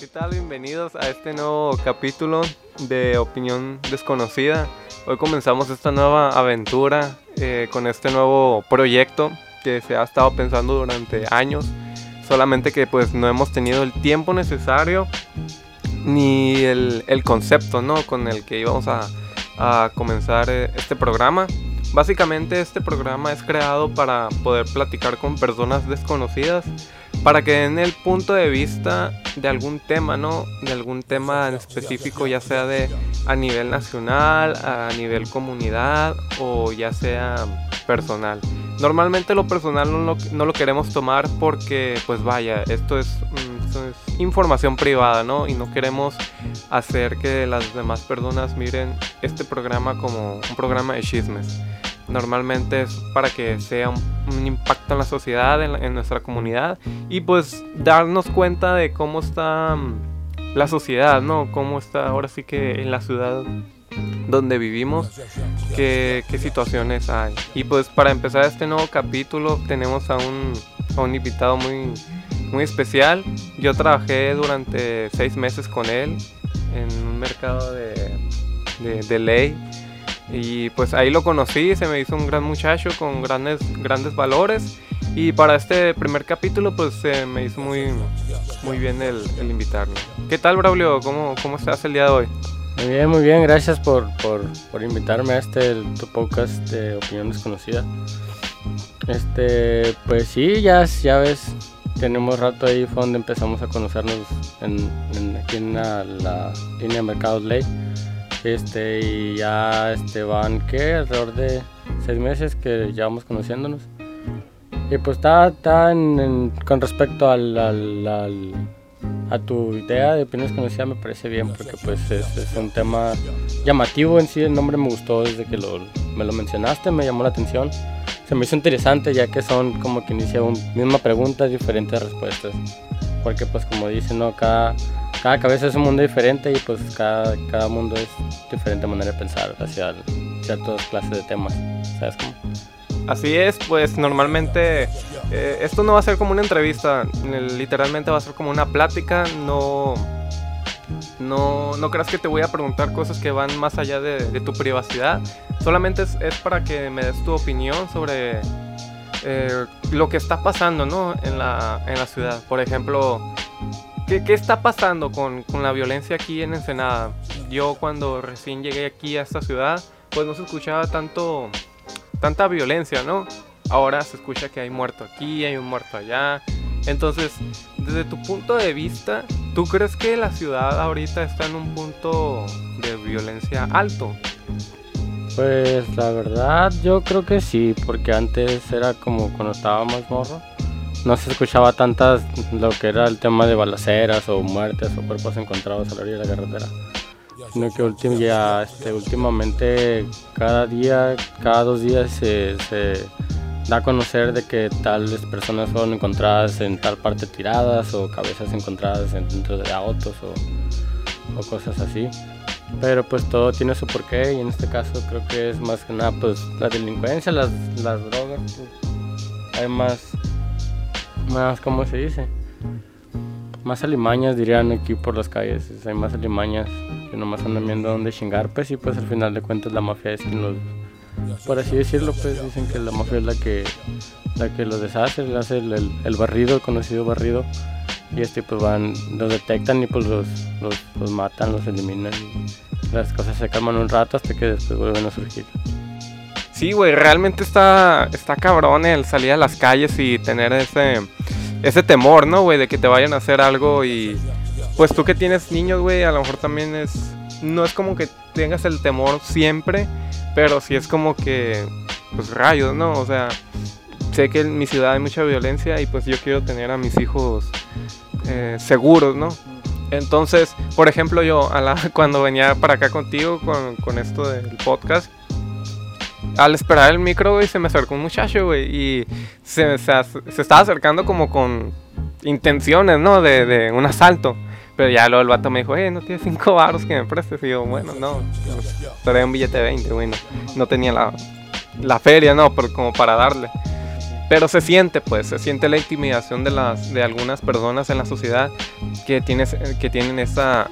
¿Qué tal? Bienvenidos a este nuevo capítulo de Opinión Desconocida. Hoy comenzamos esta nueva aventura eh, con este nuevo proyecto que se ha estado pensando durante años. Solamente que pues no hemos tenido el tiempo necesario ni el, el concepto ¿no? con el que íbamos a, a comenzar eh, este programa. Básicamente este programa es creado para poder platicar con personas desconocidas, para que den el punto de vista de algún tema, ¿no? De algún tema en específico, ya sea de a nivel nacional, a nivel comunidad o ya sea personal. Normalmente lo personal no lo, no lo queremos tomar porque, pues vaya, esto es, mm, esto es información privada, ¿no? Y no queremos hacer que las demás personas miren este programa como un programa de chismes. Normalmente es para que sea un, un impacto en la sociedad, en, nuestra comunidad y pues darnos cuenta de cómo está mm, la sociedad, ¿no? Cómo está ahora sí que en la ciudad donde vivimos, qué, situaciones hay. Y pues para empezar este nuevo capítulo tenemos a un, a un invitado muy, muy especial. Yo trabajé durante seis meses con él en un mercado de, de ley. Y pues ahí lo conocí, se me hizo un gran muchacho con grandes, grandes valores. Y para este primer capítulo pues se me hizo muy, muy bien el, el invitarlo. ¿Qué tal Braulio? ¿Cómo, ¿Cómo estás el día de hoy? Muy bien, muy bien, gracias por, por, por invitarme a este el- tu podcast de Opinión Desconocida. Este, pues sí, ya, ya ves, tenemos rato ahí, fue donde empezamos a conocernos en, en- aquí en la, la línea Mercados Ley. Este, y ya este, van, ¿qué? Alrededor de seis meses que llevamos conociéndonos. Y pues está, está en- con respecto al, a tu idea de opinión desconocida me parece bien porque pues es, un tema llamativo en sí, el nombre me gustó desde que me lo mencionaste, me llamó la atención. Se me hizo interesante ya que son como que inicia una misma pregunta, diferentes respuestas. Porque pues como dicen, ¿no? cada, cada cabeza es un mundo diferente y pues cada, cada mundo es diferente manera de pensar hacia ciertas clases de temas. Así es, pues normalmente eh, esto no va a ser como una entrevista, literalmente va a ser como una plática, no, no, no creas que te voy a preguntar cosas que van más allá de, de tu privacidad, solamente es, es para que me des tu opinión sobre eh, lo que está pasando ¿no? en, la, en la ciudad. Por ejemplo, ¿qué, qué está pasando con, con la violencia aquí en Ensenada? Yo cuando recién llegué aquí a esta ciudad, pues no se escuchaba tanto tanta violencia, ¿no? Ahora se escucha que hay muerto aquí, hay un muerto allá. Entonces, desde tu punto de vista, ¿tú crees que la ciudad ahorita está en un punto de violencia alto? Pues la verdad yo creo que sí, porque antes era como cuando estaba más morro, no se escuchaba tantas lo que era el tema de balaceras o muertes o cuerpos encontrados a la orilla de la carretera, sino que ya, este, últimamente cada día, cada dos días se, da a conocer de que tales personas fueron encontradas en tal parte tiradas o cabezas encontradas en- dentro de autos o cosas así. Pero pues todo tiene su porqué y en este caso creo que es más que nada pues la delincuencia, las, las drogas. pues, hay más, más, ¿cómo se dice? Más alimañas dirían aquí por las calles, es- hay más alimañas que nomás andan viendo dónde chingar pues y pues al final de cuentas la mafia es quien los, por así decirlo pues dicen que la mafia es la que, la que los deshace, le hace el, el- el barrido, el conocido barrido y este pues van, los detectan y pues los, los, los matan, los eliminan y las cosas se calman un rato hasta que después vuelven a surgir. Sí, güey, realmente está, está cabrón el salir a las calles y tener ese, ese temor, ¿no, güey? De que te vayan a hacer algo y... Pues tú que tienes niños, güey, a lo mejor también es... No es como que tengas el temor siempre, pero sí es como que... Pues rayos, ¿no? O sea, sé que en mi ciudad hay mucha violencia y pues yo quiero tener a mis hijos eh, seguros, ¿no? Entonces, por ejemplo, yo a la- cuando venía para acá contigo con, esto del podcast, al esperar el micro, güey, se me acercó un muchacho, güey, y se, estaba acercando como con intenciones, ¿no? De, un asalto. Pero ya luego el vato me dijo, eh, no tienes cinco baros que me prestes. Y yo, bueno, no, traía un billete de 20, güey, no, no tenía la, la feria, ¿no? Por, como para darle. Pero se siente, pues, se siente la intimidación de, las, de algunas personas en la sociedad que, tienes, que tienen esa...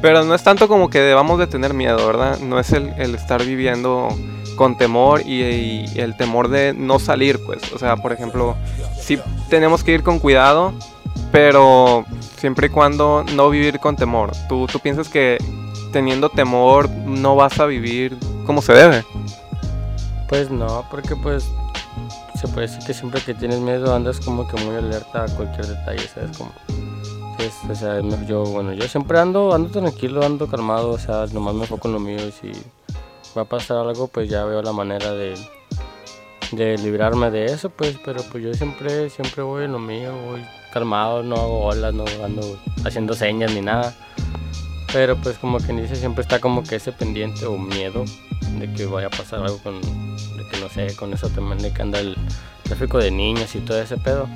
Pero no es tanto como que debamos de tener miedo, ¿verdad? No es el, estar viviendo con temor y, el temor de no salir, pues. O sea, por ejemplo, sí tenemos que ir con cuidado, pero siempre y cuando no vivir con temor. ¿Tú, tú piensas que teniendo temor no vas a vivir como se debe? Pues no, porque pues se decir que siempre que tienes miedo andas como que muy alerta a cualquier detalle, ¿sabes? Como, pues, o sea, yo, bueno, yo siempre ando, ando tranquilo, ando calmado, o sea, nomás me enfoco en lo mío y si va a pasar algo, pues ya veo la manera de, de librarme de eso, pues, pero pues yo siempre, siempre voy en lo mío, voy calmado, no hago olas, no ando haciendo señas ni nada. Pero pues como quien dice, siempre está como que ese pendiente o miedo de que vaya a pasar algo con, de que no sé, con eso también de que anda el tráfico de niños y todo ese pedo.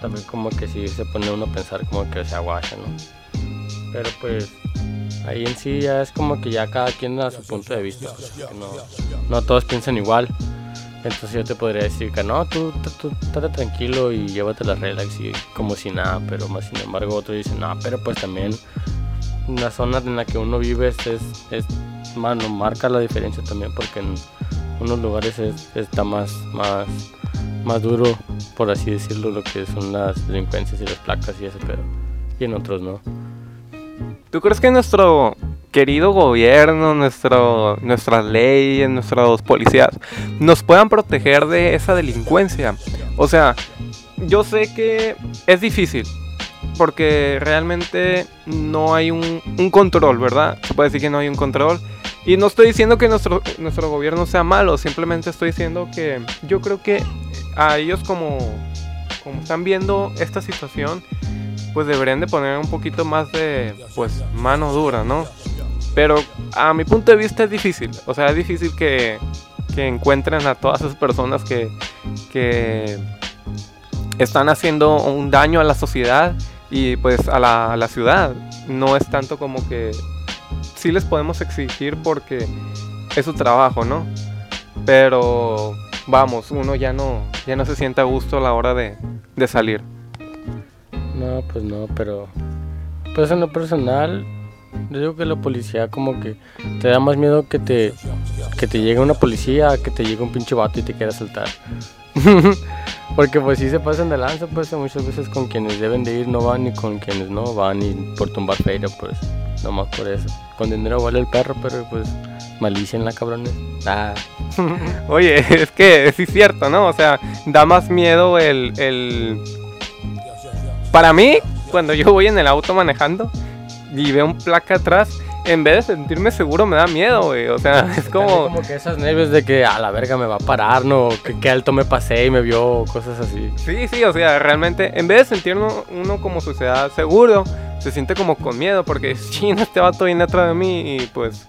también como que si se pone uno a pensar como que se aguacha, ¿no? Pero pues ahí en sí ya es como que ya cada quien da su punto de vista, no, no todos piensan igual. Entonces yo te podría decir que no, tú, tú, tranquilo y llévate la relax y como si nada, pero más sin embargo otros dicen, no, pero pues también la zona en la que uno vive es, es, mano, marca la diferencia también porque en unos lugares está más, más, más duro, por así decirlo, lo que son las delincuencias y las placas y ese pedo. Y en otros no. ¿Tú crees que nuestro querido gobierno, nuestro, nuestras leyes, nuestros policías nos puedan proteger de esa delincuencia? O sea, yo sé que es difícil, porque realmente no hay un, control, ¿verdad? Se puede decir que no hay un control. Y no estoy diciendo que nuestro, nuestro gobierno sea malo, simplemente estoy diciendo que yo creo que a ellos como, como están viendo esta situación, pues deberían de poner un poquito más de pues mano dura, ¿no? Pero a mi punto de vista es difícil, o sea, es difícil que, que encuentren a todas esas personas que, que están haciendo un daño a la sociedad y pues a la, ciudad. No es tanto como que sí les podemos exigir porque es su trabajo, ¿no? Pero vamos, uno ya no, ya no se siente a gusto a la hora de, de salir. No, pues no, pero pues en lo personal, yo digo que la policía como que te da más miedo que te que te llegue una policía que te llegue un pinche vato y te quiera saltar. Porque pues si se pasan de lanza, pues muchas veces con quienes deben de ir no van y con quienes no van y por tumbar feria, pues nomás por eso. Con dinero vale el perro, pero pues malicia en la cabrones. Ah. Oye, es que sí es cierto, ¿no? O sea, da más miedo el, el... Para mí, cuando yo voy en el auto manejando y veo un placa atrás, en vez de sentirme seguro me da miedo, güey. O sea, es como... Como que esas nervios de que a la verga me va a parar, ¿no? Que, que alto me pasé y me vio, cosas así. Sí, sí, o sea, realmente, en vez de sentirnos uno como sociedad seguro, se siente como con miedo porque, chino, este vato viene atrás de mí y pues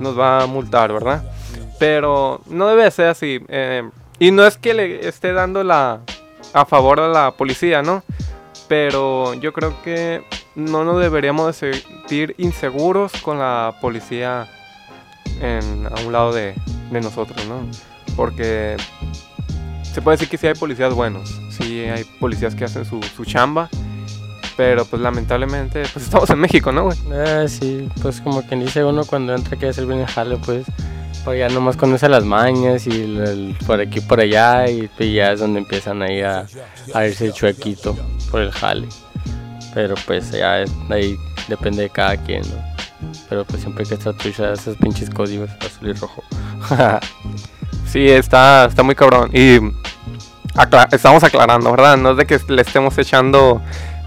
nos va a multar, ¿verdad? Pero no debe ser así. Eh, y no es que le esté dando la... a favor de la policía, ¿no? Pero yo creo que no nos deberíamos de sentir inseguros con la policía en, a un lado de, nosotros, ¿no? Porque se puede decir que sí hay policías buenos, sí hay policías que hacen su, su chamba, pero pues lamentablemente pues estamos en México, ¿no, güey? Eh, sí, pues como quien dice uno cuando entra que hacer bien jale, pues por allá nomás conoce las mañas y por aquí por allá y, pues, ya es donde empiezan ahí a, a irse chuequito por el jale. Pero pues ya ahí depende de cada quien, ¿no? Pero pues siempre que estar trucha esos pinches códigos azul y rojo. sí, está, está muy cabrón. Y estamos aclarando, ¿verdad? No es de que le estemos echando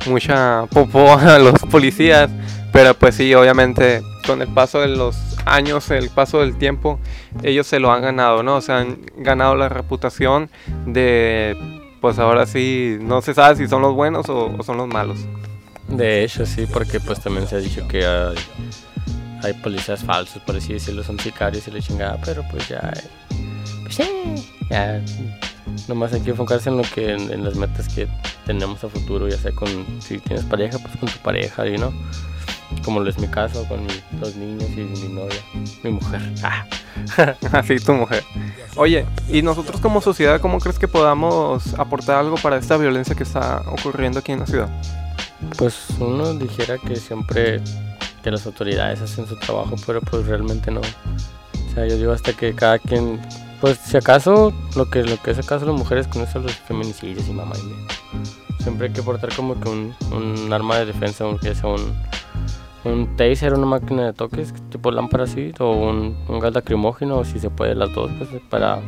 mucha popó a los policías. Pero pues sí, obviamente con el paso de los años, el paso del tiempo, ellos se lo han ganado, ¿no? O sea, han ganado la reputación de, pues ahora sí, no se sabe si son los buenos o son los malos. De hecho, sí, porque pues también se ha dicho que hay, policías falsos, por así decirlo, son sicarios y la chingada, pero pues ya, pues ya, nomás hay que enfocarse en lo que, en, las metas que tenemos a futuro, ya sea con, si tienes pareja, pues con tu pareja, y no, como lo es mi caso, con mis dos niños y mi novia, mi mujer. Ah. Así, tu mujer. Oye, ¿y nosotros como sociedad cómo crees que podamos aportar algo para esta violencia que está ocurriendo aquí en la ciudad? Pues uno dijera que siempre que las autoridades hacen su trabajo, pero pues realmente no. O sea, yo digo hasta que cada quien, pues si acaso lo que lo que es acaso las mujeres con eso los feminicidios y mamá y medio. Siempre hay que portar como que un, un arma de defensa, aunque sea un, un taser, una máquina de toques, tipo lámpara así, o un, un gas lacrimógeno, o si se puede las dos, pues para,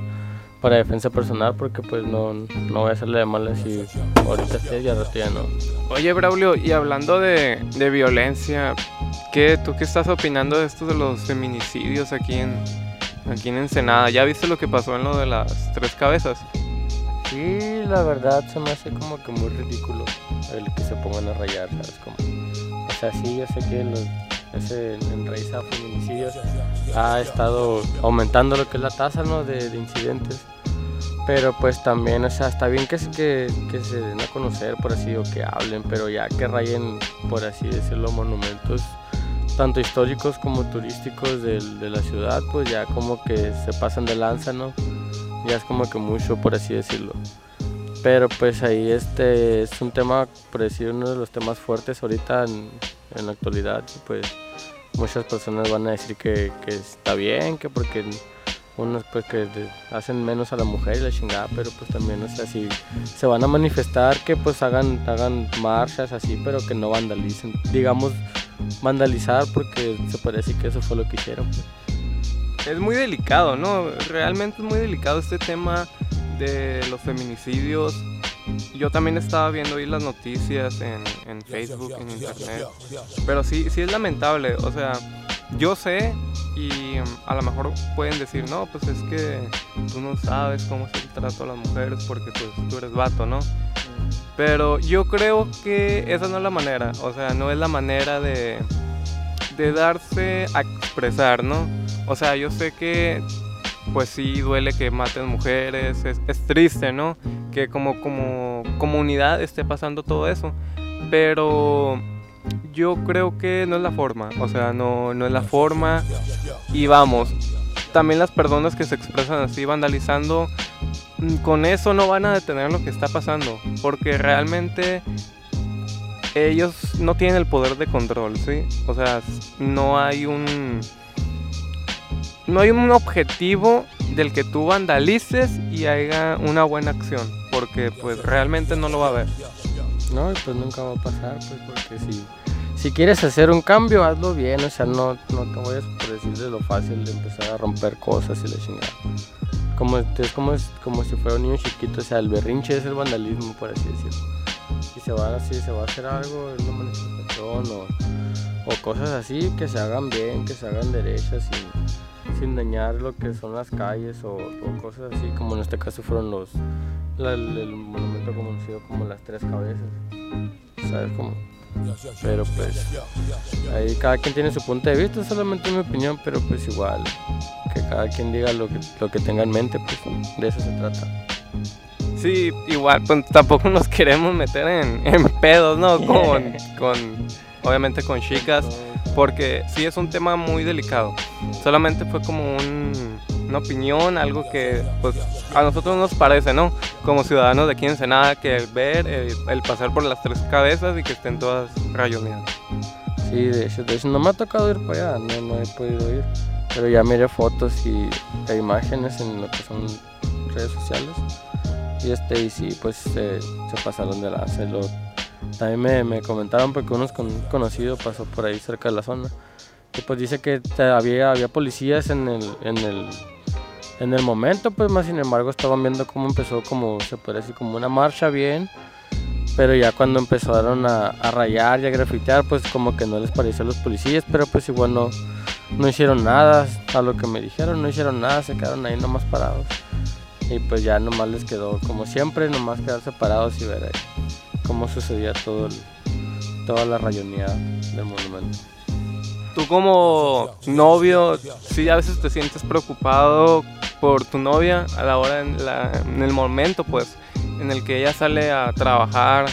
para defensa personal, porque pues no, no voy a hacerle de malas si ahorita sí y al ya no. Oye, Braulio, y hablando de, de violencia, ¿qué, ¿tú qué estás opinando de esto de los feminicidios aquí en, aquí en Ensenada? ¿Ya viste lo que pasó en lo de las tres cabezas? Sí, la verdad se me hace como que muy ridículo el que se pongan a rayar, ¿sabes? Como sea, sí, yo sé que los, ese enraizado feminicidios ha estado aumentando lo que es la tasa ¿no? de, incidentes. Pero pues también, o sea, está bien que se den a conocer, por así, o que hablen, pero ya que rayen, por así decirlo, monumentos tanto históricos como turísticos de, de, la ciudad, pues ya como que se pasan de lanza, ¿no? Ya es como que mucho, por así decirlo. Pero pues ahí este es un tema, por decir, uno de los temas fuertes ahorita en, en la actualidad. pues muchas personas van a decir que, que, está bien, que porque unos pues que hacen menos a la mujer y la chingada, pero pues también, o sea, si se van a manifestar, que pues hagan, hagan marchas así, pero que no vandalicen. Digamos, vandalizar porque se parece que eso fue lo que hicieron. Pues. Es muy delicado, ¿no? Realmente es muy delicado este tema de los feminicidios. Yo también estaba viendo ahí las noticias en, en Facebook, en internet. Pero sí, sí es lamentable. O sea, yo sé y um, a lo mejor pueden decir, no, pues es que tú no sabes cómo se trata a las mujeres porque pues tú eres vato, ¿no? Pero yo creo que esa no es la manera. O sea, no es la manera de, de darse a expresar, ¿no? O sea, yo sé que pues sí duele que maten mujeres, es, triste, ¿no? Que como, como comunidad esté pasando todo eso, pero yo creo que no es la forma, o sea, no, no es la forma y vamos, también las personas que se expresan así vandalizando, mm, con eso no van a detener lo que está pasando, porque realmente ellos no tienen el poder de control, ¿sí? O sea, no hay un no hay un objetivo del que tú vandalices y haya una buena acción, porque pues realmente no lo va a haber. No, pues nunca va a pasar, pues porque si, si quieres hacer un cambio, hazlo bien, o sea, no, no te vayas por decir de lo fácil de empezar a romper cosas y la chingada. Como, es como, es como si fuera un niño chiquito, o sea, el berrinche es el vandalismo, por así decirlo. Si se va, si se va a hacer algo, una manifestación o, o cosas así, que se hagan bien, que se hagan derechas y sin dañar lo que son las calles o, cosas así, como en este caso fueron los el, monumento conocido como las tres cabezas, ¿sabes cómo? Pero pues ahí cada quien tiene su punto de vista, solamente mi opinión, pero pues igual que cada quien diga lo que, lo que tenga en mente, pues de eso se trata. Sí, igual, pues tampoco nos queremos meter en, en pedos, ¿no? Con, con, obviamente con chicas porque sí es un tema muy delicado. Solamente fue como una opinión, algo que pues a nosotros nos parece, ¿no? Como ciudadanos de aquí en Ensenada, que ver el, pasar por las tres cabezas y que estén todas rayoneadas. Sí, de hecho, de hecho no me ha tocado ir para allá, no, no he podido ir. Pero ya miré fotos y e imágenes en lo que son redes sociales. Y este, y sí, pues se pasaron de la lo también me, comentaron porque uno conocido pasó por ahí cerca de la zona. Y pues dice que había, había policías en el, en el, en el momento, pues más sin embargo estaban viendo cómo empezó como, se puede decir, como una marcha bien. Pero ya cuando empezaron a, a rayar y a grafitear, pues como que no les pareció a los policías, pero pues igual no, no hicieron nada, a lo que me dijeron, no hicieron nada, se quedaron ahí nomás parados. Y pues ya nomás les quedó, como siempre, nomás quedarse parados y ver ahí cómo sucedía todo toda la rayonía del monumento. Tú como novio, sí a veces te sientes preocupado por tu novia a la hora, en, el momento pues, en el que ella sale a trabajar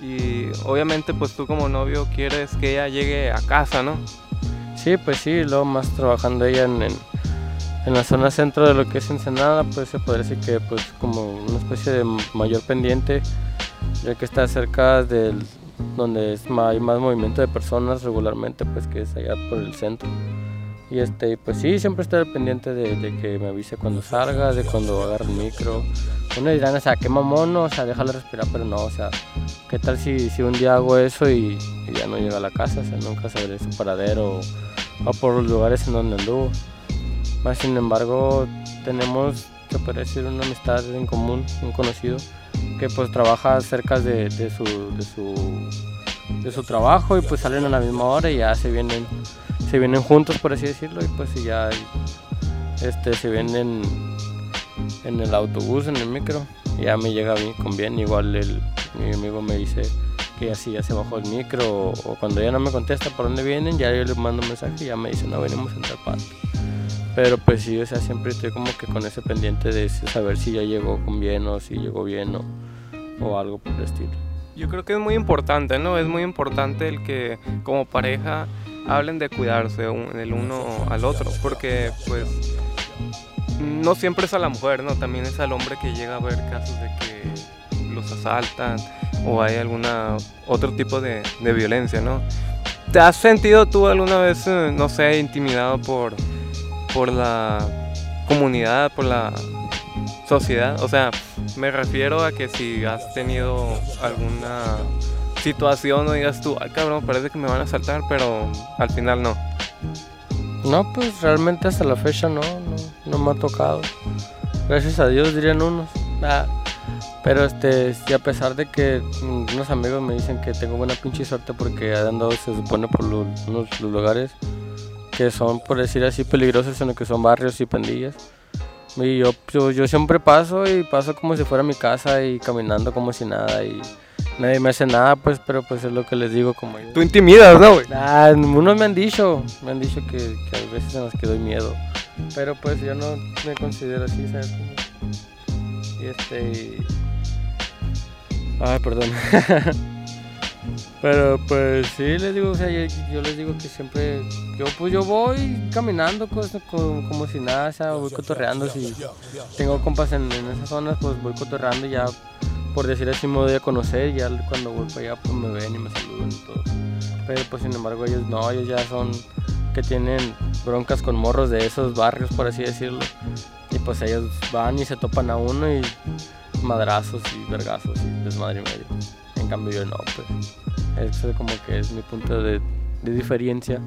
y obviamente pues tú como novio quieres que ella llegue a casa, ¿no? Sí, pues sí, luego más trabajando ella en, en, en la zona centro de lo que es Ensenada, pues se podría decir que pues como una especie de mayor pendiente, ya que está cerca del donde es más, hay más movimiento de personas regularmente, pues que es allá por el centro. Y este, pues sí, siempre estoy pendiente de, de, que me avise cuando salga, de cuando agarre el micro. Uno dirán, o sea, qué mamón, o sea, déjalo respirar, pero no, o sea, ¿qué tal si, si un día hago eso y, y, ya no llega a la casa? O sea, nunca sabré su paradero o, o por los lugares en donde anduvo. Más sin embargo, tenemos, se puede decir, una amistad en común, un conocido, que pues trabaja cerca de, su, de, su, de su trabajo y pues salen a la misma hora y ya se vienen se vienen juntos por así decirlo y pues ya este se vienen en el autobús en el micro y ya me llega bien con bien. Igual el, mi amigo me dice que así ya se bajó el micro o, o, cuando ya no me contesta por dónde vienen ya yo le mando un mensaje y ya me dice no venimos en tal parte pero pues sí o sea siempre estoy como que con ese pendiente de saber si ya llegó con bien o si llegó bien o, o algo por el estilo yo creo que es muy importante, ¿no? Es muy importante el que como pareja hablen de cuidarse el uno al otro, porque pues no siempre es a la mujer, ¿no? También es al hombre que llega a ver casos de que los asaltan o hay alguna otro tipo de, de violencia, ¿no? ¿Te has sentido tú alguna vez, eh, no sé, intimidado por, por la comunidad, por la sociedad? O sea, me refiero a que si has tenido alguna situación o digas tú, ay cabrón, parece que me van a saltar, pero al final no. No, pues realmente hasta la fecha no, no, no me ha tocado. Gracias a Dios dirían unos. Ah, pero este, y a pesar de que unos amigos me dicen que tengo buena pinche suerte porque han andado, se supone, por unos, los lugares que son, por decir así, peligrosos, lo que son barrios y pandillas. Y yo, yo, yo, siempre paso y paso como si fuera mi casa y caminando como si nada y nadie me hace nada, pues, pero pues es lo que les digo como yo. Tú intimidas, ¿no, güey? Ah, unos me han dicho, me han dicho que, que a veces en las que doy miedo, pero pues yo no me considero así, ¿sabes? Y este... Ay, perdón. Pero pues sí, les digo, o sea, yo, les digo que siempre, yo pues yo voy caminando pues, como, como, si nada, o sea, voy cotorreando, si tengo compas en, esas zonas, pues voy cotorreando ya, por decir así me voy a conocer, ya cuando voy para allá pues me ven y me saludan y todo. Pero pues sin embargo ellos no, ellos ya son que tienen broncas con morros de esos barrios, por así decirlo. Y pues ellos van y se topan a uno y madrazos y vergazos y desmadre y medio. En cambio yo no, pues. Eso como que es mi punto de, de diferencia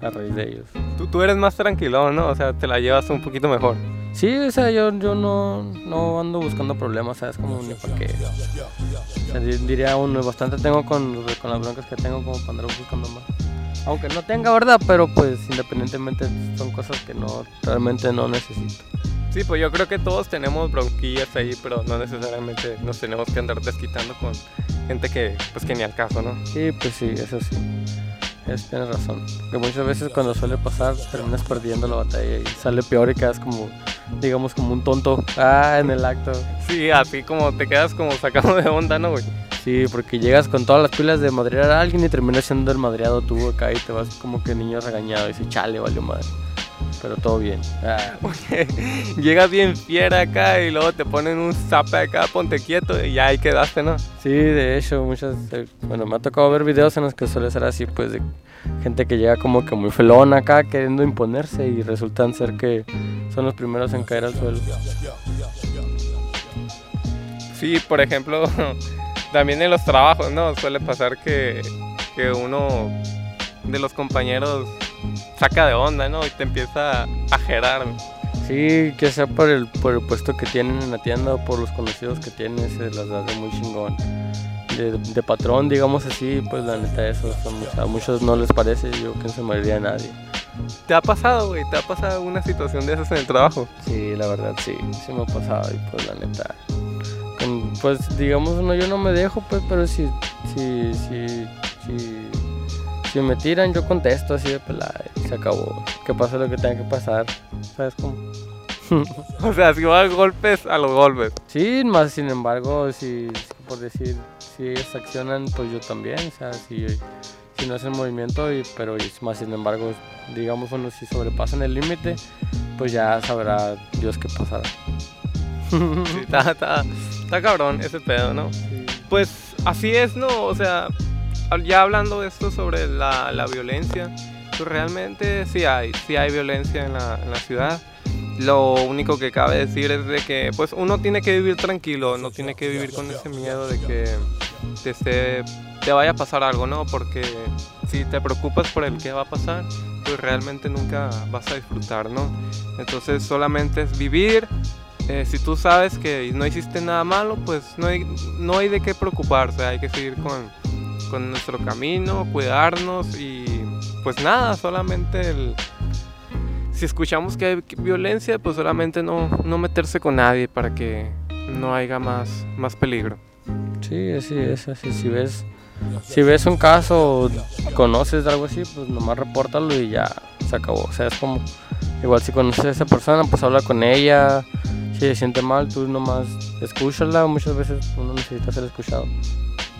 a raíz de ellos. Tú, tú, eres más tranquilo, ¿no? O sea, te la llevas un poquito mejor. Sí, o sea, yo, yo no, no ando buscando problemas, ¿sabes? Como ni para qué. O sea, diría uno, bastante tengo con, con las broncas que tengo como para andar buscando más. Aunque no tenga, ¿verdad? Pero pues independientemente son cosas que no realmente no necesito. Sí, pues yo creo que todos tenemos bronquillas ahí, pero no necesariamente nos tenemos que andar desquitando con gente que, pues que ni al caso, ¿no? Sí, pues sí, eso sí. Es, tienes razón. Que muchas veces cuando suele pasar terminas perdiendo la batalla y sale peor y quedas como, digamos, como un tonto ah, en el acto. Sí, así como te quedas como sacado de onda, ¿no, güey? Sí, porque llegas con todas las pilas de madrear a alguien y terminas siendo el madreado tú acá y te vas como que niño regañado y dices, chale, valió madre pero todo bien. Ah. Llegas bien fiera acá y luego te ponen un zape acá, ponte quieto y ya ahí quedaste, ¿no? Sí, de hecho, muchas. Bueno, me ha tocado ver videos en los que suele ser así, pues de gente que llega como que muy felona acá queriendo imponerse y resultan ser que son los primeros en caer al suelo. Sí, por ejemplo, también en los trabajos, ¿no? Suele pasar que, que uno de los compañeros saca de onda, ¿no? Y te empieza a gerar. Sí, que sea por el, por el puesto que tienen en la tienda o por los conocidos que tienen, se las da de muy chingón. De, de, patrón, digamos así, pues la neta eso a muchos no les parece, yo que no se moriría a nadie. ¿Te ha pasado, güey? ¿Te ha pasado una situación de esas en el trabajo? Sí, la verdad sí, sí me ha pasado y pues la neta. Pues digamos, no, yo no me dejo, pues, pero sí, sí, sí, sí si me tiran, yo contesto así de pelada y se acabó. Que pase lo que tenga que pasar. ¿Sabes cómo? o sea, si va a golpes, a los golpes. Sí, más sin embargo, si, por decir, si ellos accionan, pues yo también, o sea, si, si no hacen movimiento, y, pero más sin embargo, digamos, bueno, si sobrepasan el límite, pues ya sabrá Dios qué pasará. Sí, está, está, está cabrón ese pedo, ¿no? Pues así es, ¿no? O sea, ya hablando de esto sobre la, la violencia, pues realmente sí hay, sí hay violencia en la, en la ciudad. Lo único que cabe decir es de que pues uno tiene que vivir tranquilo, no tiene que vivir con ese miedo de que te, esté- te vaya a pasar algo, ¿no? Porque si te preocupas por el que va a pasar, pues realmente nunca vas a disfrutar, ¿no? Entonces solamente es vivir. eh, si tú sabes que no hiciste nada malo, pues no hay, no hay de qué preocuparse, hay que seguir con, con nuestro camino, cuidarnos y pues nada, solamente el, si escuchamos que hay violencia, pues solamente no, no meterse con nadie para que no haya más, más peligro. Sí, así es, así si ves, si ves un caso conoces de algo así, pues nomás repórtalo y ya se acabó. O sea, es como, igual si conoces a esa persona, pues habla con ella. Si se siente mal, tú nomás escúchala. Muchas veces uno necesita ser escuchado.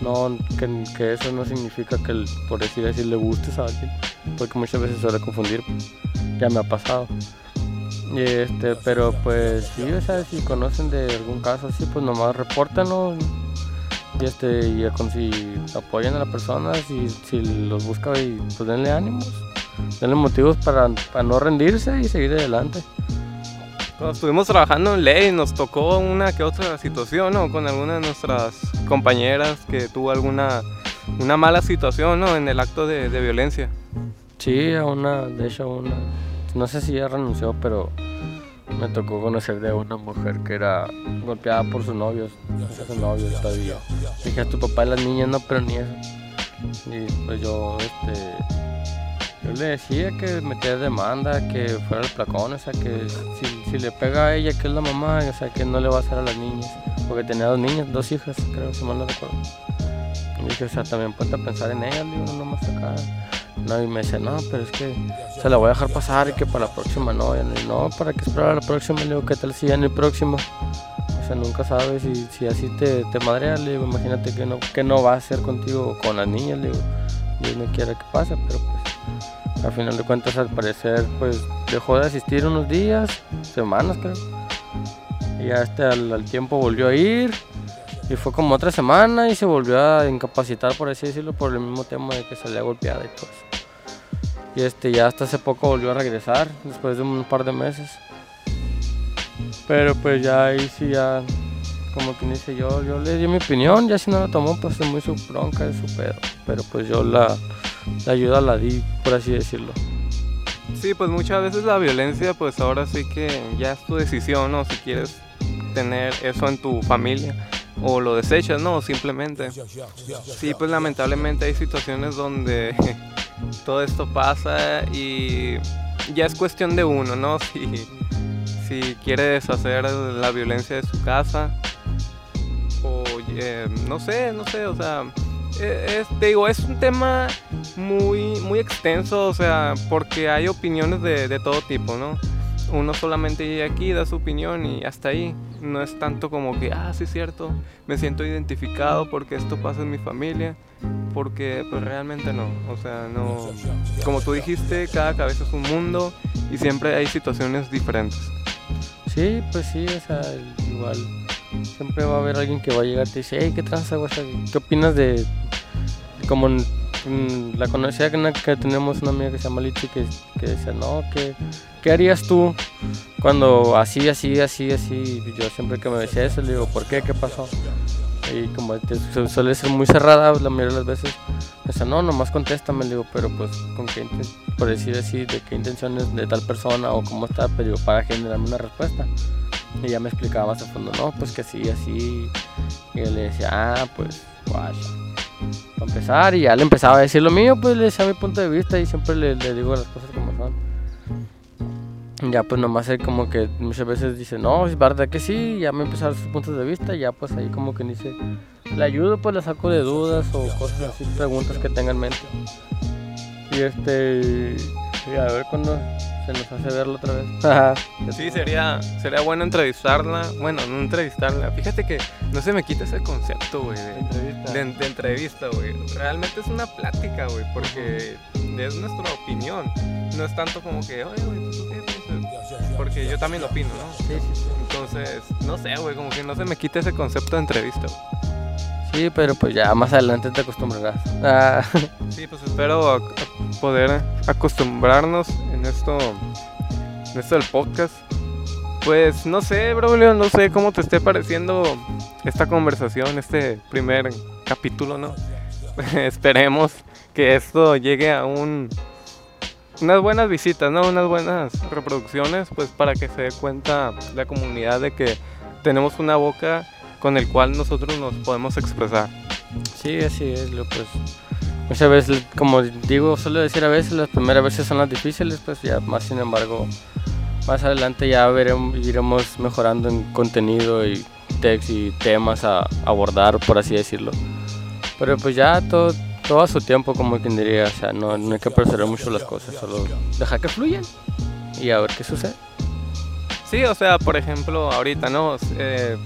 No, que, que eso no significa que, el- por decir así, le gustes a alguien. Porque muchas veces suele confundir. Ya me ha pasado. Y este, pero pues sí, o sea, si conocen de algún caso así, pues nomás repórtanos y este y con si apoyan a la persona si, si los busca y pues denle ánimos denle motivos para, para no rendirse y seguir adelante Estuvimos trabajando en ley nos tocó una que otra situación, ¿no? Con alguna de nuestras compañeras que tuvo alguna una mala situación, ¿no? En el acto de, de violencia. sí a una de hecho una no sé si ya renunció pero me tocó conocer de una mujer que era golpeada por sus novios su novio todavía dije a tu papá y las niñas no pero ni eso y pues yo este Yo le decía que metiera demanda, que fuera el placón, o sea, que si, si le pega a ella, que es la mamá, o sea, que no le va a hacer a las niñas. Porque tenía dos niñas, dos hijas, creo, si mal no recuerdo. Y dije, o sea, también ponte pensar en ellas, digo, no más acá. No, y me dice, no, pero es que se la voy a dejar pasar y que para la próxima no. Y no, para que esperar a la próxima, le digo, ¿qué tal si ya en el próximo? O sea, nunca sabes y si así te, te le digo, imagínate que no, que no va a hacer contigo con las niñas, le digo. Dios no quiera que pase, pero pues al final de cuentas al parecer pues dejó de asistir unos días, semanas creo. Y ya este al, al tiempo volvió a ir y fue como otra semana y se volvió a incapacitar por así decirlo por el mismo tema de que salía golpeada y todo eso. Y este ya hasta hace poco volvió a regresar después de un par de meses. Pero pues ya ahí sí ya como quien dice yo, yo le di mi opinión, ya si no la tomó pues es muy su bronca, es su pedo. Pero pues yo la, la ayuda la di, por así decirlo. Sí, pues muchas veces la violencia, pues ahora sí que ya es tu decisión, ¿no? Si quieres tener eso en tu familia o lo desechas, ¿no? Simplemente. Sí, pues lamentablemente hay situaciones donde todo esto pasa y ya es cuestión de uno, ¿no? Si, si quiere deshacer la violencia de su casa eh, no sé, no sé, o sea, eh, es, te digo, es un tema muy, muy extenso, o sea, porque hay opiniones de, de todo tipo, ¿no? Uno solamente llega aquí, da su opinión y hasta ahí. No es tanto como que, ah, sí es cierto, me siento identificado porque esto pasa en mi familia, porque pues realmente no, o sea, no, como tú dijiste, cada cabeza es un mundo y siempre hay situaciones diferentes. Sí, pues sí, o sea, igual siempre va a haber alguien que va a llegar y te dice, hey, ¿qué tranza, güey? ¿Qué opinas de, como la conocida que, que tenemos una amiga que se llama Lichi que, que decía, no, ¿qué, ¿qué harías tú cuando así, así, así, así? Yo siempre que me decía eso le digo, ¿por qué? ¿Qué pasó? Y como suele ser muy cerrada la mayoría de las veces, me dice, no, nomás contéstame, le digo, pero pues, ¿con qué por decir así, de qué intenciones de tal persona o cómo está, pero digo, para generarme una respuesta. Y ya me explicaba más a fondo, no, pues que sí, así. Y yo le decía, ah, pues, guacha. Para empezar, y ya le empezaba a decir lo mío, pues le decía mi punto de vista y siempre le, le digo las cosas. Ya pues nomás él como que muchas veces dice, no, es verdad que sí, ya me empezó a dar sus puntos de vista, y ya pues ahí como que dice, le ayudo, pues le saco de dudas o cosas así, preguntas que tenga en mente. Y este, y a ver cuando se nos hace verlo otra vez. sí, sería, sería bueno entrevistarla. Bueno, no entrevistarla. Fíjate que no se me quita ese concepto, güey, de, Entrevista. de, de entrevista, güey. Realmente es una plática, güey, porque es nuestra opinión. No es tanto como que, oye, güey, ¿tú qué? Porque yo también opino, ¿no? Sí, sí, sí. Entonces, no sé, güey, como que no se me quita ese concepto de entrevista, güey. Sí, pero pues ya más adelante te acostumbrarás. Ah, Sí, pues espero poder acostumbrarnos en esto, en esto del podcast. Pues no sé, Braulio, no sé cómo te esté pareciendo esta conversación, este primer capítulo, ¿no? Esperemos que esto llegue a un unas buenas visitas, ¿no? Unas buenas reproducciones, pues para que se dé cuenta la comunidad de que tenemos una boca con el cual nosotros nos podemos expresar. sí, así es, lo pues. Muchas veces, como digo, suelo decir a veces, las primeras veces son las difíciles, pues ya más sin embargo, más adelante ya veremos, iremos mejorando en contenido y text y temas a abordar, por así decirlo. Pero pues ya todo, todo a su tiempo, como quien diría, o sea, no, no hay que apresurar mucho las cosas, solo dejar que fluyan y a ver qué sucede. Sí, o sea, por ejemplo, ahorita, ¿no? Eh,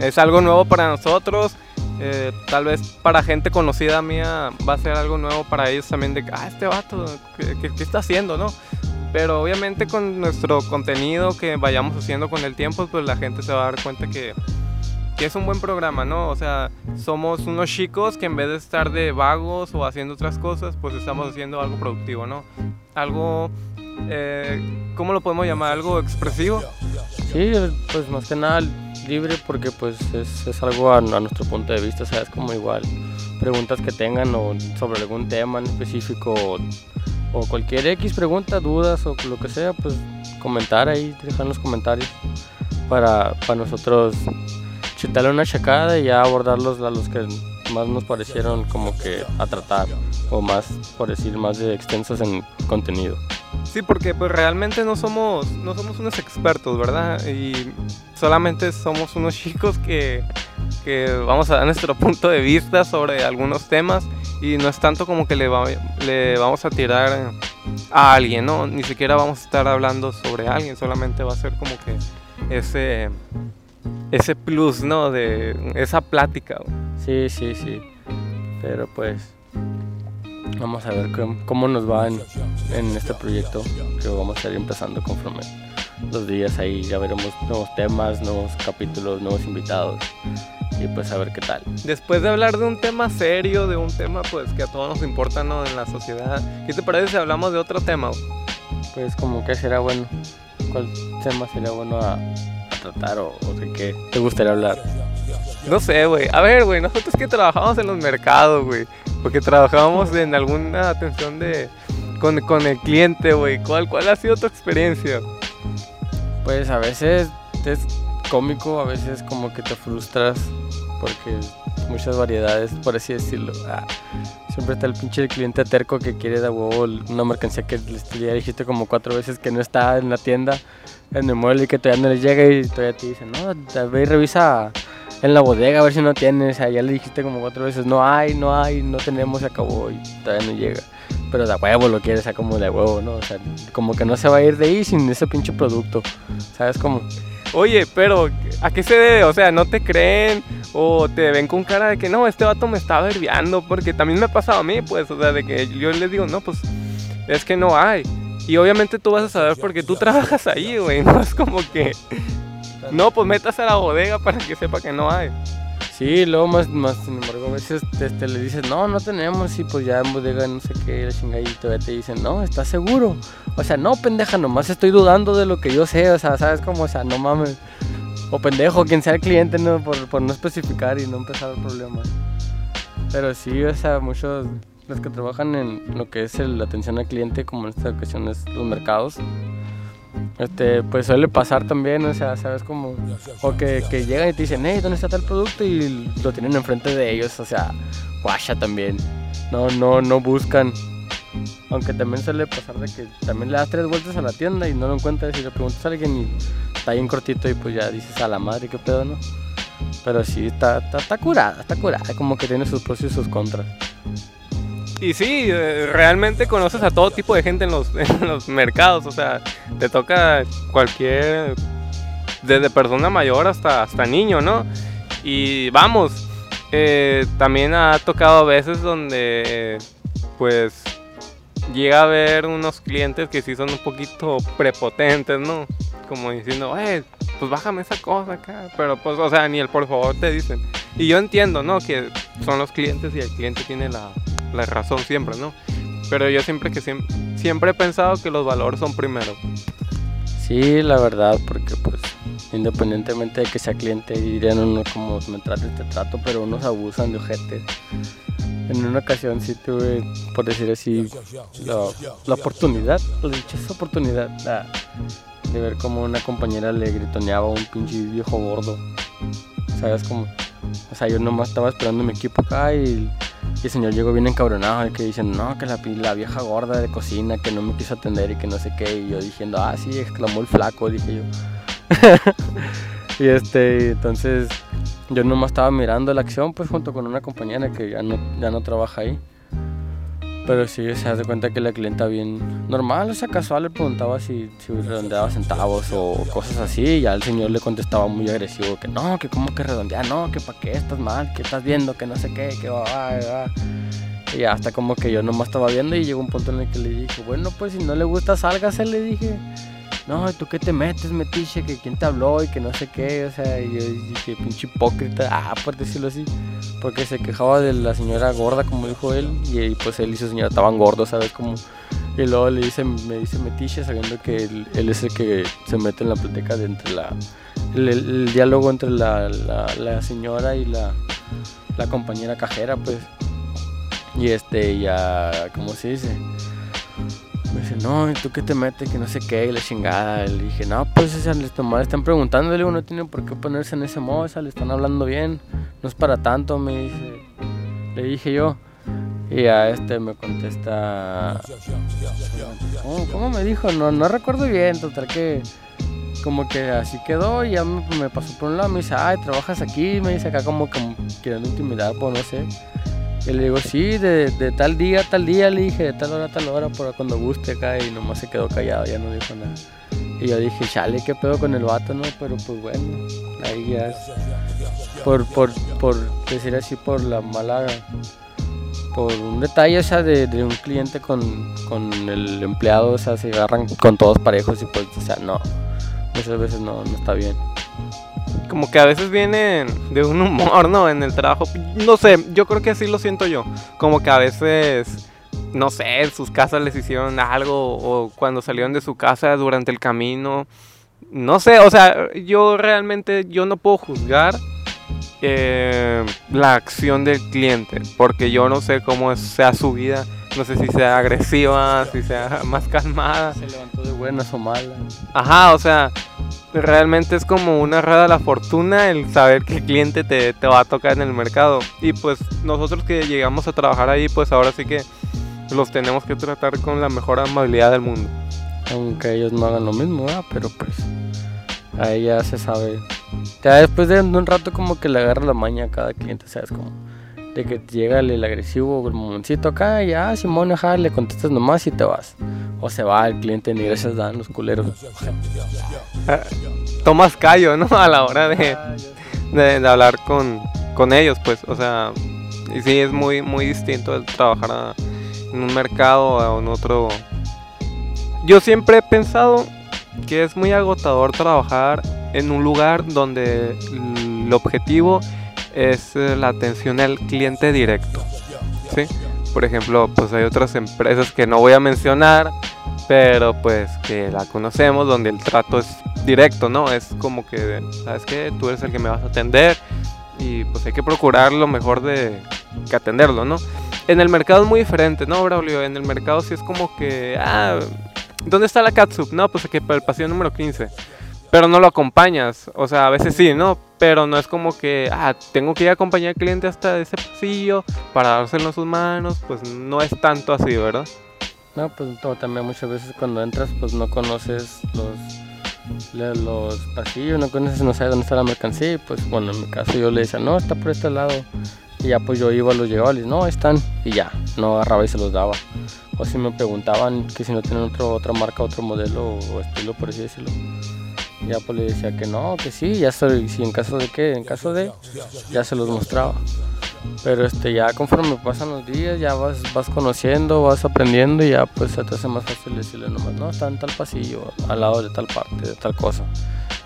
es algo nuevo para nosotros. eh, tal vez para gente conocida mía va a ser algo nuevo para ellos también de ah, este vato, ¿qué, qué- qué está haciendo, no? Pero obviamente con nuestro contenido que vayamos haciendo con el tiempo, pues la gente se va a dar cuenta que, que es un buen programa, ¿no? O sea, somos unos chicos que en vez de estar de vagos o haciendo otras cosas, pues estamos haciendo algo productivo, ¿no? Algo, eh, ¿cómo lo podemos llamar? Algo expresivo. Sí, pues más que nada libre porque pues es, algo a, nuestro punto de vista, o sea, es como igual preguntas que tengan o sobre algún tema en específico o, o cualquier X pregunta, dudas o lo que sea, pues comentar ahí, dejar en los comentarios para, para nosotros chutarle una checada y ya abordarlos a los que más nos parecieron como que a tratar o más, por decir, más extensos en contenido. Sí, porque pues realmente no somos, no somos unos expertos, ¿verdad? Y solamente somos unos chicos que, que vamos a dar nuestro punto de vista sobre algunos temas y no es tanto como que le vamos a tirar a alguien, ¿no? Ni siquiera vamos a estar hablando sobre alguien, solamente va a ser como que ese, ese plus, ¿no? De esa plática. Sí, sí, sí. Pero pues vamos a ver cómo, cómo nos va en, en este proyecto que vamos a ir empezando conforme los días ahí. Ya veremos nuevos temas, nuevos capítulos, nuevos invitados y pues a ver qué tal. Después de hablar de un tema serio, de un tema pues que a todos nos importa, ¿no? En la sociedad, ¿qué te parece si hablamos de otro tema? Pues como que será bueno, cuál tema sería bueno a tratar o, o de qué te gustaría hablar. No sé, güey. A ver, güey, nosotros que trabajamos en los mercados, güey. Porque trabajábamos en alguna atención de... Con, con el cliente, güey. ¿Cuál, ¿Cuál ha sido tu experiencia? Pues a veces es cómico, a veces como que te frustras porque muchas variedades, por así decirlo. Ah, siempre está el pinche cliente terco que quiere de huevo una mercancía que ya dijiste como cuatro veces que no está en la tienda, en el mueble y que todavía no les llega y todavía te dicen, no, ve y revisa en la bodega a ver si no tienes. O sea, ya le dijiste como cuatro veces, no hay, no hay, no tenemos, se acabó y todavía no llega. Pero de huevo lo quiere, o sea, como de huevo, ¿no? O sea, como que no se va a ir de ahí sin ese pinche producto. ¿Sabes cómo? Oye, pero ¿a qué se debe? O sea, ¿no te creen? ¿O te ven con cara de que no, este vato me está verbiando? Porque también me ha pasado a mí, pues, o sea, de que yo les digo, no, pues, es que no hay. Y obviamente tú vas a saber porque tú trabajas ahí, güey. No es como que, no, pues metas a la bodega para que sepa que no hay. Sí, luego más, más sin embargo, a veces este, le dices, no, no tenemos, y pues ya en bodega no sé qué, la todavía te dicen, no, ¿estás seguro? O sea, no, pendeja, nomás estoy dudando de lo que yo sé, o sea, ¿sabes cómo? O sea, no mames. O pendejo, quien sea el cliente, ¿no? Por, por no especificar y no empezar el problema. Pero sí, o sea, muchos, los que trabajan en lo que es la atención al cliente, como en esta ocasión es los mercados, este, pues suele pasar también, o sea, ¿sabes cómo? O que, que llegan y te dicen, hey, ¿dónde está tal producto? Y lo tienen enfrente de ellos, o sea, guasha también. No, no, no buscan. Aunque también suele pasar de que también le das tres vueltas a la tienda y no lo encuentras y le preguntas a alguien y está ahí en cortito y pues ya dices a la madre, qué pedo, ¿no? Pero sí, está, está, está curada, está curada, como que tiene sus pros y sus contras. Y sí, eh, realmente conoces a todo tipo de gente en los, en los mercados, o sea, te toca cualquier, desde persona mayor hasta, hasta niño, ¿no? Y vamos, eh, también ha tocado a veces donde, pues, llega a haber unos clientes que sí son un poquito prepotentes, ¿no? Como diciendo, eh, pues bájame esa cosa acá. Pero pues, o sea, ni el por favor te dicen. Y yo entiendo, ¿no? Que son los clientes y el cliente tiene la, la razón siempre, ¿no? Pero yo siempre que siempre, siempre he pensado que los valores son primero. Sí, la verdad, porque pues independientemente de que sea cliente, dirían uno como me trate, te trato, pero unos abusan de ojete. En una ocasión sí tuve, por decir así, la, la oportunidad, la dichosa oportunidad la- de ver como una compañera le gritoneaba a un pinche viejo gordo. ¿Sabes cómo? O sea, yo nomás estaba esperando mi equipo acá y, y el señor llegó bien encabronado, que dicen, no, que la, la vieja gorda de cocina que no me quiso atender y que no sé qué. Y yo diciendo, ah, sí, exclamó el flaco, dije yo. y este, entonces yo nomás estaba mirando la acción, pues junto con una compañera que ya no, ya no trabaja ahí. Pero sí, se hace cuenta que la clienta bien normal, o sea, casual le preguntaba si, si redondeaba centavos o cosas así. Y ya el señor le contestaba muy agresivo que no, que cómo que redondear, no, que para qué estás mal, que estás viendo, que no sé qué, que va, va, va. Y hasta como que yo nomás estaba viendo y llegó un punto en el que le dije, bueno, pues si no le gusta, sálgase, le dije. No, ¿y tú qué te metes, metiche? Que quién te habló y que no sé qué. O sea, y yo dije, pinche hipócrita. Ah, por decirlo así. Porque se quejaba de la señora gorda, como dijo él. Y, pues él y su señora estaban gordos, ¿sabes? Como... Y luego le dice, me dice metiche sabiendo que él, es el que se mete en la plática de entre la... El, diálogo entre la, la, la señora y la, la compañera cajera, pues. Y este, ya, ¿cómo se dice? Me dice, no, ¿y tú qué te metes? Que no sé qué, y la chingada. Le dije, no, pues, o sea, tomar, están preguntando, le digo, no tienen por qué ponerse en ese modo, o sea, le están hablando bien, no es para tanto, me dice. Le dije yo. Y a este me contesta. ¿Cómo, cómo me dijo? No, no recuerdo bien, total que. Como que así quedó y ya me, me pasó por un lado. Me dice, ay, trabajas aquí. Me dice acá como que queriendo intimidar, pues no sé. Y le digo, sí, de, de tal día a tal día, le dije, de tal hora a tal hora, por cuando guste acá. Y nomás se quedó callado, ya no dijo nada. Y yo dije, chale, qué pedo con el vato, ¿no? Pero pues bueno, ahí ya es. Por, por, por decir así, por la mala. Por un detalle, o sea, de, de un cliente con, con el empleado, o sea, se agarran con todos parejos y pues, o sea, no. Muchas veces no, no está bien. Como que a veces vienen de un humor, ¿no? En el trabajo. No sé, yo creo que así lo siento yo. Como que a veces, no sé, en sus casas les hicieron algo o cuando salieron de su casa durante el camino. No sé, o sea, yo realmente yo no puedo juzgar eh, la acción del cliente porque yo no sé cómo sea su vida. No sé si sea agresiva, si sea más calmada. Se levantó de buenas o malas. Ajá, o sea, realmente es como una rueda de la fortuna el saber que el cliente te, te va a tocar en el mercado. Y pues nosotros que llegamos a trabajar ahí, pues ahora sí que los tenemos que tratar con la mejor amabilidad del mundo. Aunque ellos no hagan lo mismo, ¿verdad? pero pues ahí ya se sabe. Ya después de un rato como que le agarra la maña a cada cliente, ¿sabes? Como de que llega el, agresivo, el momentito acá y ya, Simón, ajá, le contestas nomás y te vas. O se va el cliente, ni gracias dan los culeros. Tomas callo, ¿no? A la hora de, de, hablar con, con ellos, pues, o sea, y sí es muy, muy distinto trabajar a- en un mercado o en otro. Yo siempre he pensado que es muy agotador trabajar en un lugar donde el objetivo es eh, la atención al cliente directo, ¿sí? Por ejemplo, pues hay otras empresas que no voy a mencionar, pero pues que la conocemos, donde el trato es directo, ¿no? Es como que, ¿sabes qué? Tú eres el que me vas a atender y pues hay que procurar lo mejor de que atenderlo, ¿no? En el mercado es muy diferente, ¿no, Braulio? En el mercado sí es como que, ah, ¿dónde está la catsup? No, pues aquí para el pasillo número 15. Pero no lo acompañas, o sea, a veces sí, ¿no? Pero no es como que, ah, tengo que ir a acompañar al cliente hasta ese pasillo para dárselo en sus manos, pues no es tanto así, ¿verdad? No, pues también muchas veces cuando entras pues no conoces los, los pasillos, no conoces, no sabes dónde está la mercancía pues bueno, en mi caso yo le decía, no, está por este lado. Y ya pues yo iba, los llegaba, les no, están. Y ya, no agarraba y se los daba. O si me preguntaban que si no tienen otro, otra marca, otro modelo o estilo, por así decirlo. Ya pues le decía que no, que sí, ya soy, si en caso de qué, en caso de, ya se los mostraba. Pero este ya conforme pasan los días, ya vas, vas conociendo, vas aprendiendo y ya pues se te hace más fácil decirle nomás, no, está en tal pasillo, al lado de tal parte, de tal cosa.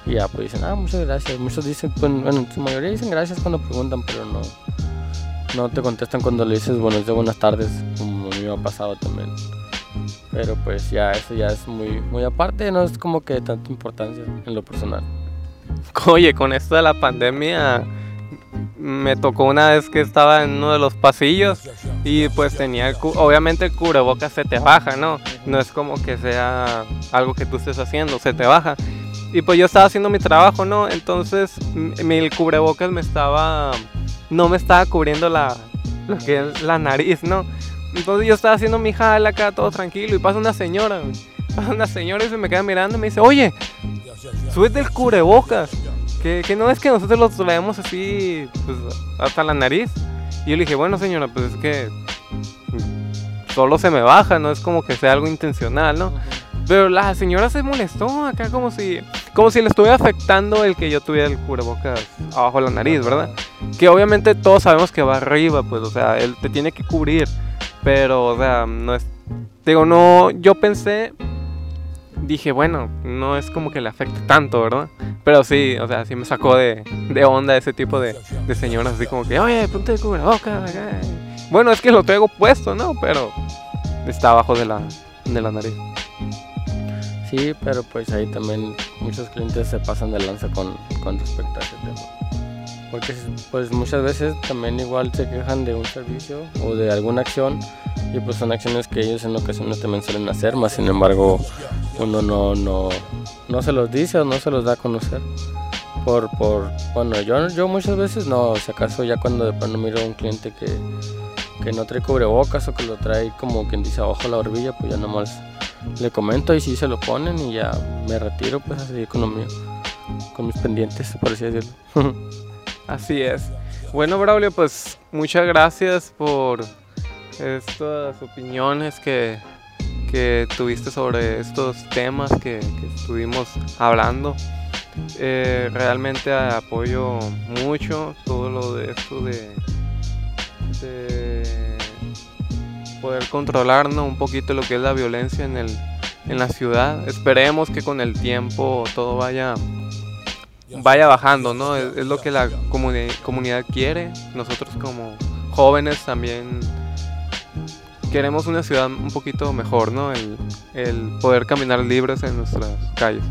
Y ya pues dicen, ah, muchas gracias. Muchos dicen, pues, bueno, en su mayoría dicen gracias cuando preguntan, pero no, no te contestan cuando le dices buenos días, buenas tardes, como a mí me ha pasado también. Pero pues ya eso ya es muy, muy aparte, no es como que de tanta importancia en lo personal. Oye, con esto de la pandemia me tocó una vez que estaba en uno de los pasillos y pues tenía, el obviamente el cubrebocas se te baja, ¿no? No es como que sea algo que tú estés haciendo, se te baja. Y pues yo estaba haciendo mi trabajo, ¿no? Entonces mi cubrebocas me estaba, no me estaba cubriendo la, lo que es la nariz, ¿no? Entonces yo estaba haciendo mi jala acá todo tranquilo y pasa una señora, pasa una señora y se me queda mirando y me dice, oye, súbete el cubrebocas. Que, que no es que nosotros lo traemos así pues, hasta la nariz. Y yo le dije, bueno señora, pues es que solo se me baja, no es como que sea algo intencional, ¿no? Pero la señora se molestó acá como si, como si le estuviera afectando el que yo tuviera el cubrebocas abajo de la nariz, ¿verdad? Que obviamente todos sabemos que va arriba, pues, o sea, él te tiene que cubrir. Pero, o sea, no es... Digo, no, yo pensé, dije, bueno, no es como que le afecte tanto, ¿verdad? Pero sí, o sea, sí me sacó de, de onda ese tipo de, de señoras, así como que, oye, ponte el cubrebocas acá. Bueno, es que lo traigo puesto, ¿no? Pero está abajo de la, de la nariz. Sí, pero pues ahí también muchos clientes se pasan de lanza con, con respecto a ese tema. Porque pues muchas veces también igual se quejan de un servicio o de alguna acción y pues son acciones que ellos en ocasiones también suelen hacer, más sin embargo uno no, no, no se los dice o no se los da a conocer. Por, por, bueno, yo, yo muchas veces no, si acaso ya cuando de plano miro a un cliente que, que no trae cubrebocas o que lo trae como quien dice abajo la barbilla, pues ya nomás le comento y si se lo ponen y ya me retiro pues a seguir con lo mío, con mis pendientes, por así decirlo. Así es. Bueno, Braulio, pues muchas gracias por estas opiniones que, que tuviste sobre estos temas que, estuvimos hablando. Eh, realmente apoyo mucho todo lo de esto de, de poder controlar ¿no? un poquito lo que es la violencia en, el, en la ciudad. Esperemos que con el tiempo todo vaya vaya bajando, ¿no? Es, es lo que la comuni- comunidad quiere. Nosotros como jóvenes también queremos una ciudad un poquito mejor, ¿no? El, el poder caminar libres en nuestras calles.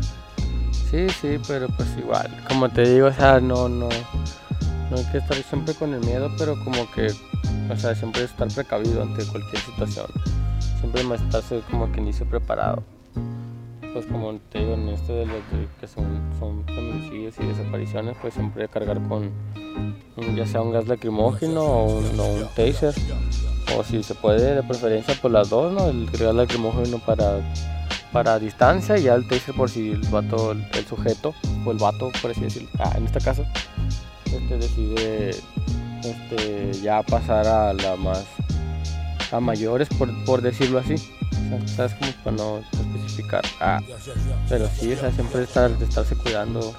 Sí, sí, pero pues igual, como te digo, o sea, no, no, no hay que estar siempre con el miedo, pero como que, o sea, siempre estar precavido ante cualquier situación. Siempre más estarse como quien dice preparado. Pues como te digo, en esto de los que son, son feminicidios y desapariciones, pues siempre cargar con ya sea un gas lacrimógeno o un, taser. O si se puede, de preferencia, pues las dos, ¿no? El gas lacrimógeno para para distancia y ya el taser por si el vato, el, el sujeto o el vato, por así decirlo, ah, en este caso, este decide este, ya pasar a la más, a mayores, por, por decirlo así. Sea, ¿Sabes? Como para no especificar. Ah, pero sí, o sea, siempre estar, estarse cuidando.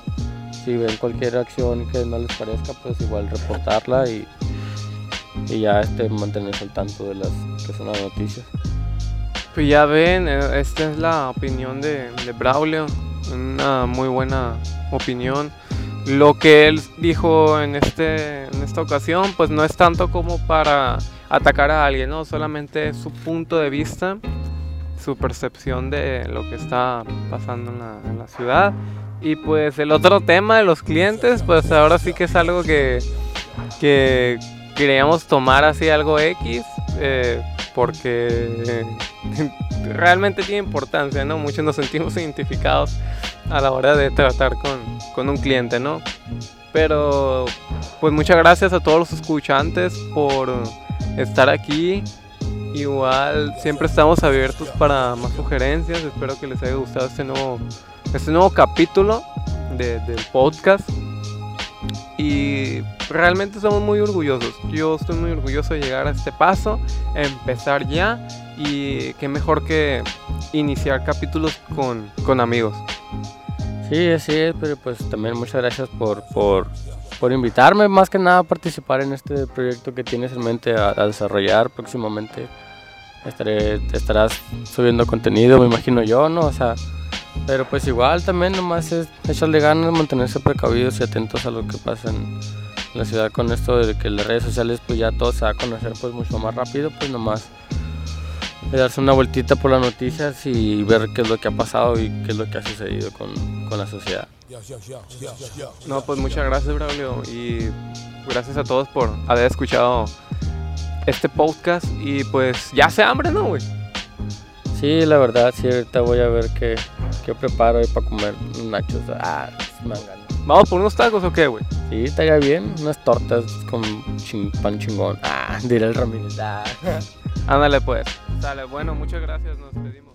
Si ven cualquier acción que no les parezca, pues igual reportarla y, y ya este, mantenerse al tanto de las que son las noticias. Pues ya ven, eh, esta es la opinión de, de Braulio, una muy buena opinión. Lo que él dijo en, este, en esta ocasión, pues no es tanto como para atacar a alguien, ¿no? Solamente su punto de vista, su percepción de lo que está pasando en la, ciudad. Y pues el otro tema de los clientes, pues ahora sí que es algo que, que queríamos tomar así algo X, eh, porque realmente tiene importancia, ¿no? Muchos nos sentimos identificados a la hora de tratar con, con un cliente, ¿no? Pero pues muchas gracias a todos los escuchantes por estar aquí. Igual siempre estamos abiertos para más sugerencias. Espero que les haya gustado este nuevo, este nuevo capítulo de- del podcast. Y realmente estamos muy orgullosos. Yo estoy muy orgulloso de llegar a este paso, empezar ya y qué mejor que iniciar capítulos con, con amigos. Sí, así es, pero pues también muchas gracias por, por, por invitarme más que nada a participar en este proyecto que tienes en mente a, desarrollar próximamente. Estaré, estarás subiendo contenido, me imagino yo, ¿no? O sea, pero pues igual también nomás es echarle ganas, mantenerse precavidos y atentos a lo que pasa en la ciudad con esto de que las redes sociales pues ya todo se va a conocer pues mucho más rápido, pues nomás darse una vueltita por las noticias y ver qué es lo que ha pasado y qué es lo que ha sucedido con, con la sociedad. No, pues muchas gracias, Braulio. Y gracias a todos por haber escuchado este podcast. Y pues ya se hambre, ¿no, güey? Sí, la verdad, sí, ahorita voy a ver qué, qué preparo ahí para comer nachos. Ah. ¿Vamos por unos tacos o qué, güey? Sí, estaría bien, unas tortas con chin- pan chingón. Ah, diré el Ramírez. Ah. Ándale, pues. Sale, bueno, muchas gracias. Nos despedimos.